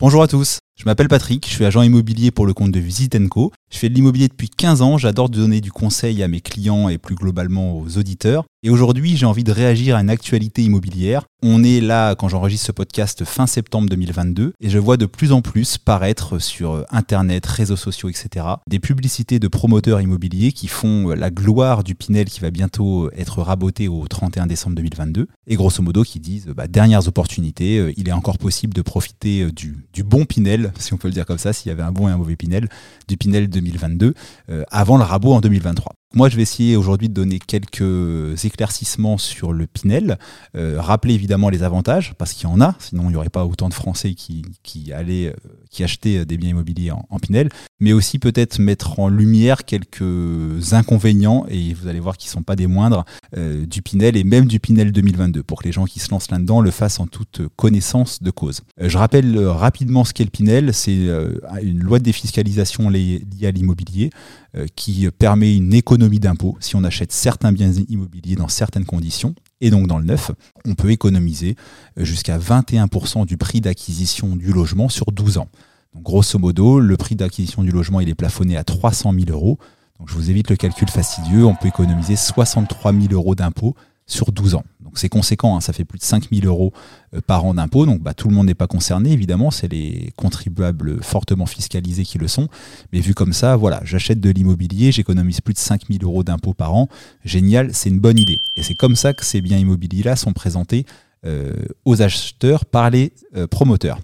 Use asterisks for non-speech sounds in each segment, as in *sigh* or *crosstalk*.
Bonjour à tous, je m'appelle Patrick, je suis agent immobilier pour le compte de Visit Co. Je fais de l'immobilier depuis 15 ans, j'adore donner du conseil à mes clients et plus globalement aux auditeurs. Et aujourd'hui, j'ai envie de réagir à une actualité immobilière. On est là, quand j'enregistre ce podcast, fin septembre 2022, et je vois de plus en plus paraître sur Internet, réseaux sociaux, etc., des publicités de promoteurs immobiliers qui font la gloire du Pinel qui va bientôt être raboté au 31 décembre 2022, et grosso modo qui disent, bah, dernières opportunités, euh, il est encore possible de profiter euh, du, du bon Pinel, si on peut le dire comme ça, s'il y avait un bon et un mauvais Pinel, du Pinel 2022, euh, avant le rabot en 2023. Moi, je vais essayer aujourd'hui de donner quelques éclaircissements sur le Pinel, euh, rappeler évidemment les avantages, parce qu'il y en a, sinon il n'y aurait pas autant de Français qui, qui, allaient, euh, qui achetaient des biens immobiliers en, Pinel, mais aussi peut-être mettre en lumière quelques inconvénients, et vous allez voir qu'ils ne sont pas des moindres, euh, du Pinel et même du Pinel 2022, pour que les gens qui se lancent là-dedans le fassent en toute connaissance de cause. je rappelle rapidement ce qu'est le Pinel, c'est une loi de défiscalisation liée à l'immobilier qui permet une économie d'impôt si on achète certains biens immobiliers dans certaines conditions. Et donc dans le neuf, on peut économiser euh, jusqu'à 21% du prix d'acquisition du logement sur 12 ans. Donc grosso modo, le prix d'acquisition du logement il est plafonné à 300 000 euros. Donc je vous évite le calcul fastidieux, on peut économiser 63 000 euros d'impôts sur 12 ans. Donc c'est conséquent, hein, ça fait plus de 5 000 euros euh, par an d'impôts. Donc bah, tout le monde n'est pas concerné, évidemment, c'est les contribuables fortement fiscalisés qui le sont. Mais vu comme ça, voilà, j'achète de l'immobilier, j'économise plus de 5 000 euros d'impôts par an. Génial, c'est une bonne idée. Et c'est comme ça que ces biens immobiliers-là sont présentés euh, aux acheteurs par les euh, promoteurs.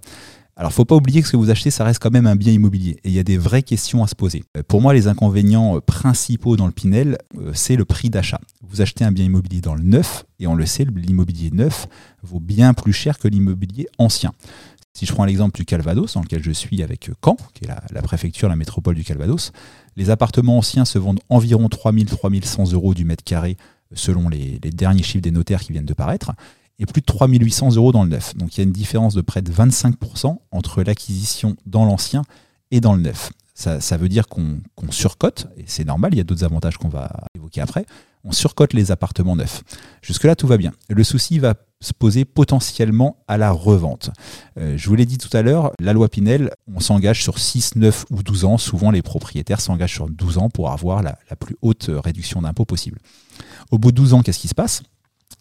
Alors, faut pas oublier que ce que vous achetez, ça reste quand même un bien immobilier. Et il y a des vraies questions à se poser. Euh, pour moi, les inconvénients euh, principaux dans le Pinel, euh, c'est le prix d'achat. Vous achetez un bien immobilier dans le neuf, et on le sait, l'immobilier neuf vaut bien plus cher que l'immobilier ancien. Si je prends l'exemple du Calvados, dans lequel je suis avec Caen, qui est la, préfecture, la métropole du Calvados, les appartements anciens se vendent environ 3000 3100 euros du mètre carré selon les derniers chiffres des notaires qui viennent de paraître et plus de 3800 euros dans le neuf. Donc il y a une différence de près de 25% entre l'acquisition dans l'ancien et dans le neuf. Ça, veut dire qu'on surcote, et c'est normal, il y a d'autres avantages qu'on va évoquer après, on surcote les appartements neufs. Jusque-là, tout va bien. Le souci va se poser potentiellement à la revente. Euh, je vous l'ai dit tout à l'heure, la loi Pinel, on s'engage sur 6, 9 ou 12 ans. Souvent, les propriétaires s'engagent sur 12 ans pour avoir la, la plus haute réduction d'impôt possible. Au bout de 12 ans, qu'est-ce qui se passe?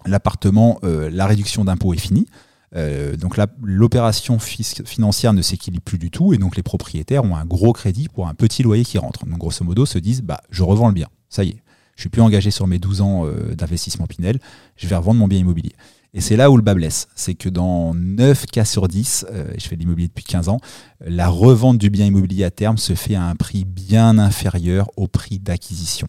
L'appartement, euh, la réduction d'impôt est finie. Euh, donc l'opération financière ne s'équilibre plus du tout et donc les propriétaires ont un gros crédit pour un petit loyer qui rentre. Donc grosso modo se disent bah je revends le bien, ça y est, je suis plus engagé sur mes 12 ans euh, d'investissement Pinel, je vais revendre mon bien immobilier. Et c'est là où le bas blesse, c'est que dans 9 cas sur 10, et je fais de l'immobilier depuis 15 ans, la revente du bien immobilier à terme se fait à un prix bien inférieur au prix d'acquisition.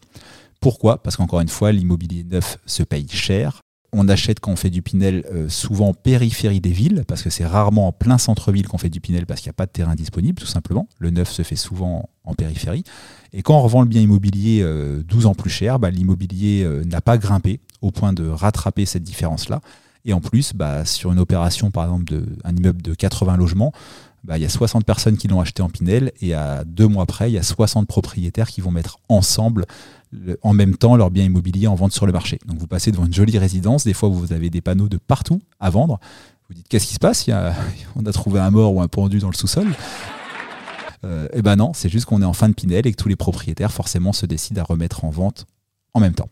Pourquoi? Parce qu'encore une fois, l'immobilier neuf se paye cher, on achète quand on fait du Pinel euh, souvent en périphérie des villes, parce que c'est rarement en plein centre-ville qu'on fait du Pinel parce qu'il n'y a pas de terrain disponible, tout simplement. Le neuf se fait souvent en périphérie. Et quand on revend le bien immobilier 12 euh, ans plus cher, bah, l'immobilier euh, n'a pas grimpé au point de rattraper cette différence-là. Et en plus, bah, sur une opération, par exemple, d'un immeuble de 80 logements, bah, il y a 60 personnes qui l'ont acheté en Pinel et à deux mois près, il y a 60 propriétaires qui vont mettre ensemble en même temps leur bien immobilier en vente sur le marché. Donc vous passez devant une jolie résidence, des fois vous avez des panneaux de partout à vendre. Vous dites qu'est-ce qui se passe? *laughs* On a trouvé un mort ou un pendu dans le sous-sol. Euh, eh ben non, c'est juste qu'on est en fin de Pinel et que tous les propriétaires forcément se décident à remettre en vente en même temps.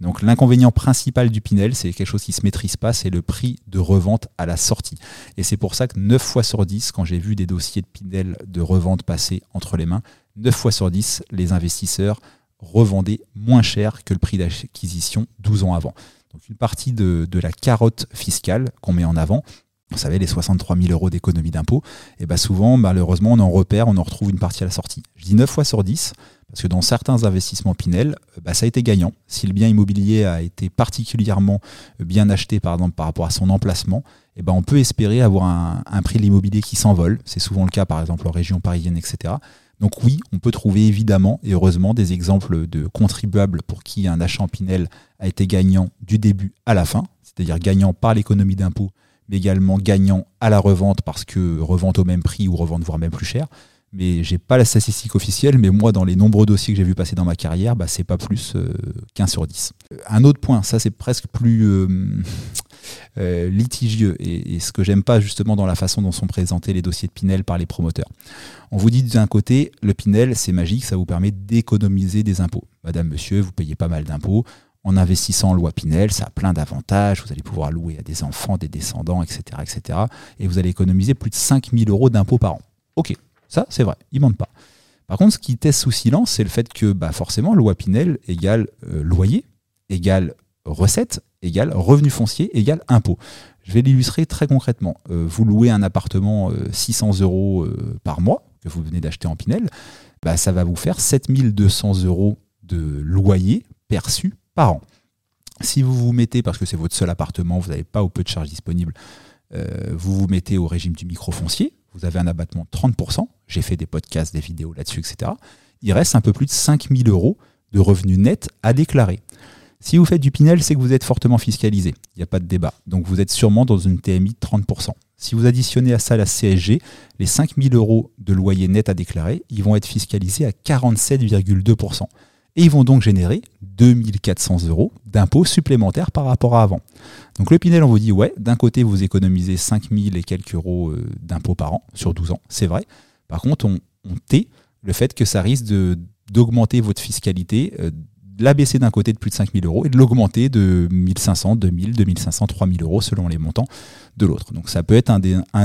Donc l'inconvénient principal du Pinel, c'est quelque chose qui se maîtrise pas, c'est le prix de revente à la sortie. Et c'est pour ça que 9 fois sur 10, quand j'ai vu des dossiers de Pinel de revente passer entre les mains, 9 fois sur 10, les investisseurs revendait moins cher que le prix d'acquisition 12 ans avant. Donc une partie de, la carotte fiscale qu'on met en avant, vous savez, les 63 000 euros d'économie d'impôt, et bien souvent, malheureusement, on en repère, on en retrouve une partie à la sortie. Je dis 9 fois sur 10, parce que dans certains investissements Pinel, bah, ça a été gagnant. Si le bien immobilier a été particulièrement bien acheté, par exemple, par rapport à son emplacement, et ben on peut espérer avoir un, un prix de l'immobilier qui s'envole. C'est souvent le cas, par exemple, en région parisienne, etc. Donc oui, on peut trouver évidemment et heureusement des exemples de contribuables pour qui un achat en Pinel a été gagnant du début à la fin, c'est-à-dire gagnant par l'économie d'impôt, mais également gagnant à la revente parce que revente au même prix ou revente voire même plus cher. Mais j'ai pas la statistique officielle, mais moi dans les nombreux dossiers que j'ai vu passer dans ma carrière, bah, c'est pas plus euh, qu'un sur 10. Un autre point, ça c'est presque plus, euh, litigieux et, ce que j'aime pas justement dans la façon dont sont présentés les dossiers de Pinel par les promoteurs. On vous dit d'un côté, le Pinel, c'est magique, ça vous permet d'économiser des impôts. Madame, monsieur, vous payez pas mal d'impôts en investissant en loi Pinel, ça a plein d'avantages. Vous allez pouvoir louer à des enfants, des descendants, etc. etc. et vous allez économiser plus de 5000 euros d'impôts par an. Ok, ça c'est vrai, il ne pas. Par contre, ce qui teste sous silence, c'est le fait que bah, forcément, loi Pinel égale euh, loyer, égale recette, égale revenu foncier, égale impôt. Je vais l'illustrer très concrètement. Euh, vous louez un appartement 600 euh, euros par mois que vous venez d'acheter en Pinel, bah, ça va vous faire 7200 euros de loyer perçu par an. Si vous vous mettez, parce que c'est votre seul appartement, vous n'avez pas ou peu de charges disponibles, euh, vous vous mettez au régime du microfoncier, vous avez un abattement de 30%, j'ai fait des podcasts, des vidéos là-dessus, etc. Il reste un peu plus de 5000 euros de revenus nets à déclarer. Si vous faites du Pinel, c'est que vous êtes fortement fiscalisé. Il n'y a pas de débat. Donc vous êtes sûrement dans une TMI de 30%. Si vous additionnez à ça la CSG, les 5000 euros de loyer net à déclarer, ils vont être fiscalisés à 47,2% et ils vont donc générer 2400 euros d'impôts supplémentaires par rapport à avant. Donc le Pinel, on vous dit, ouais, d'un côté, vous économisez 5000 et quelques euros euh, d'impôts par an sur 12 ans, c'est vrai. Par contre, on, tait le fait que ça risque d'augmenter votre fiscalité, euh, de la baisser d'un côté de plus de 5000 euros et de l'augmenter de 1500, 2000, 2500, 3000 euros selon les montants de l'autre. Donc ça peut être un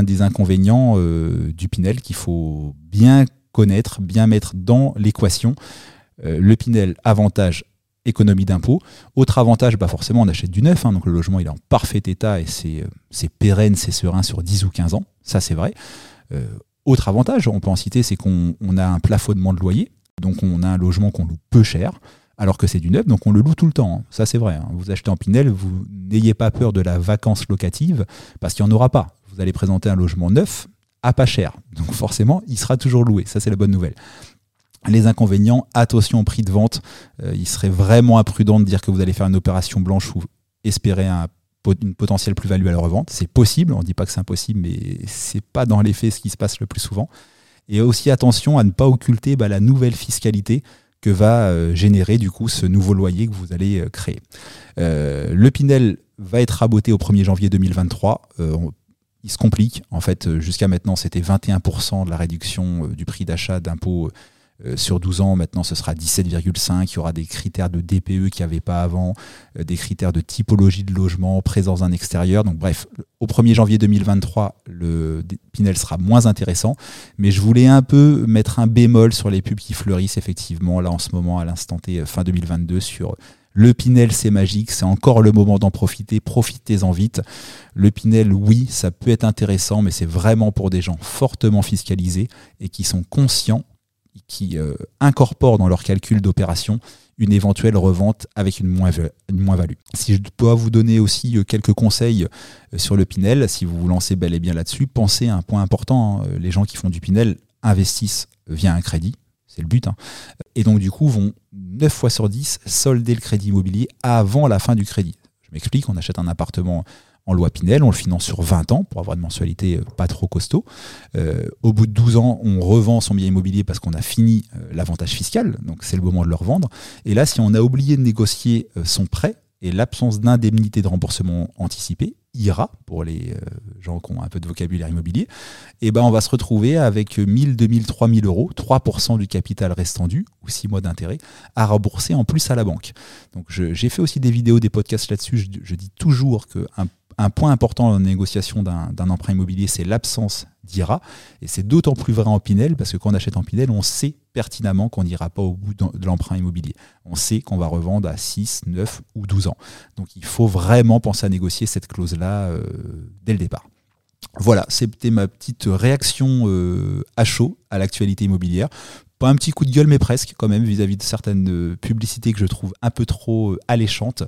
des, inconvénients euh, du Pinel qu'il faut bien connaître, bien mettre dans l'équation euh, le Pinel, avantage économie d'impôt. Autre avantage, bah forcément, on achète du neuf, hein, donc le logement il est en parfait état et c'est euh, pérenne, c'est serein sur 10 ou 15 ans, ça c'est vrai. Autre avantage, on peut en citer, c'est qu'on a un plafonnement de loyer, donc on a un logement qu'on loue peu cher, alors que c'est du neuf, donc on le loue tout le temps. Hein. Ça c'est vrai. Hein. Vous achetez en Pinel, vous n'ayez pas peur de la vacance locative, parce qu'il n'y en aura pas. Vous allez présenter un logement neuf à pas cher, donc forcément il sera toujours loué, ça c'est la bonne nouvelle. Les inconvénients, attention au prix de vente. Euh, il serait vraiment imprudent de dire que vous allez faire une opération blanche ou espérer une potentielle plus-value à la revente. C'est possible, on ne dit pas que c'est impossible, mais c'est pas dans les faits ce qui se passe le plus souvent. Et aussi attention à ne pas occulter bah, la nouvelle fiscalité que va euh, générer du coup ce nouveau loyer que vous allez euh, créer. le Pinel va être raboté au 1er janvier 2023 il se complique. En fait, jusqu'à maintenant, c'était 21% de la réduction du prix d'achat d'impôt euh, sur 12 ans, maintenant, ce sera 17,5. Il y aura des critères de DPE qu'il n'y avait pas avant, euh, des critères de typologie de logement, présence d'un extérieur. Donc, bref, au 1er janvier 2023, Pinel sera moins intéressant. Mais je voulais un peu mettre un bémol sur les pubs qui fleurissent effectivement, là, en ce moment, à l'instant T, euh, fin 2022, sur le Pinel, c'est magique, c'est encore le moment d'en profiter, profitez-en vite. Le Pinel, oui, ça peut être intéressant, mais c'est vraiment pour des gens fortement fiscalisés et qui sont conscients qui euh, incorporent dans leur calcul d'opération une éventuelle revente avec une moins-value. Si je dois vous donner aussi euh, quelques conseils euh, sur le Pinel, si vous vous lancez bel et bien là-dessus, pensez à un point important. Hein. Les gens qui font du Pinel investissent via un crédit, c'est le but. Hein. Et donc du coup vont 9 fois sur 10 solder le crédit immobilier avant la fin du crédit. Je m'explique, on achète un appartement en loi Pinel, on le finance sur 20 ans pour avoir une mensualité euh, pas trop costaud. Euh, au bout de 12 ans, on revend son bien immobilier parce qu'on a fini euh, l'avantage fiscal, donc c'est le moment de le revendre. Et là, si on a oublié de négocier son prêt et l'absence d'indemnité de remboursement anticipé, ira pour les gens qui ont un peu de vocabulaire immobilier, et eh ben on va se retrouver avec 1000, 2000, 3000 euros, 3% du capital restant dû, ou 6 mois d'intérêt, à rembourser en plus à la banque. Donc j'ai fait aussi des vidéos, des podcasts là-dessus, je, je, dis toujours qu'un un point important dans la négociation d'un emprunt immobilier, c'est l'absence d'IRA. Et c'est d'autant plus vrai en Pinel, parce que quand on achète en Pinel, on sait pertinemment qu'on n'ira pas au bout de l'emprunt immobilier. On sait qu'on va revendre à 6, 9 ou 12 ans. Donc il faut vraiment penser à négocier cette clause-là euh, dès le départ. Voilà, c'était ma petite réaction euh, à chaud à l'actualité immobilière un petit coup de gueule, mais presque quand même vis-à-vis de certaines euh, publicités que je trouve un peu trop euh, alléchantes.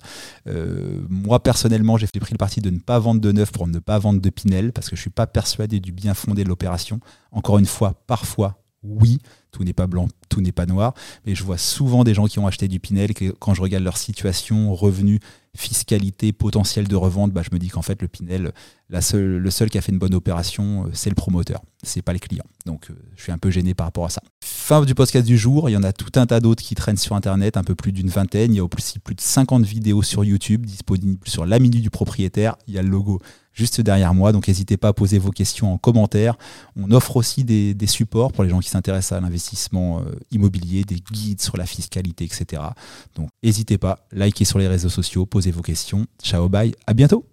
Euh, moi personnellement, j'ai pris le parti de ne pas vendre de neuf pour ne pas vendre de Pinel parce que je suis pas persuadé du bien fondé de l'opération. Encore une fois, parfois, oui, tout n'est pas blanc, tout n'est pas noir, mais je vois souvent des gens qui ont acheté du Pinel, que quand je regarde leur situation, revenus, fiscalité, potentiel de revente, bah, je me dis qu'en fait le Pinel, la seule, le seul qui a fait une bonne opération, euh, c'est le promoteur, c'est pas le client. Donc euh, je suis un peu gêné par rapport à ça. Fin du podcast du jour, il y en a tout un tas d'autres qui traînent sur Internet, un peu plus d'une vingtaine. Il y a aussi plus de 50 vidéos sur YouTube disponibles sur la minute du propriétaire. Il y a le logo juste derrière moi. Donc n'hésitez pas à poser vos questions en commentaire. On offre aussi des, supports pour les gens qui s'intéressent à l'investissement euh, immobilier, des guides sur la fiscalité, etc. Donc n'hésitez pas, likez sur les réseaux sociaux, posez vos questions. Ciao, bye, à bientôt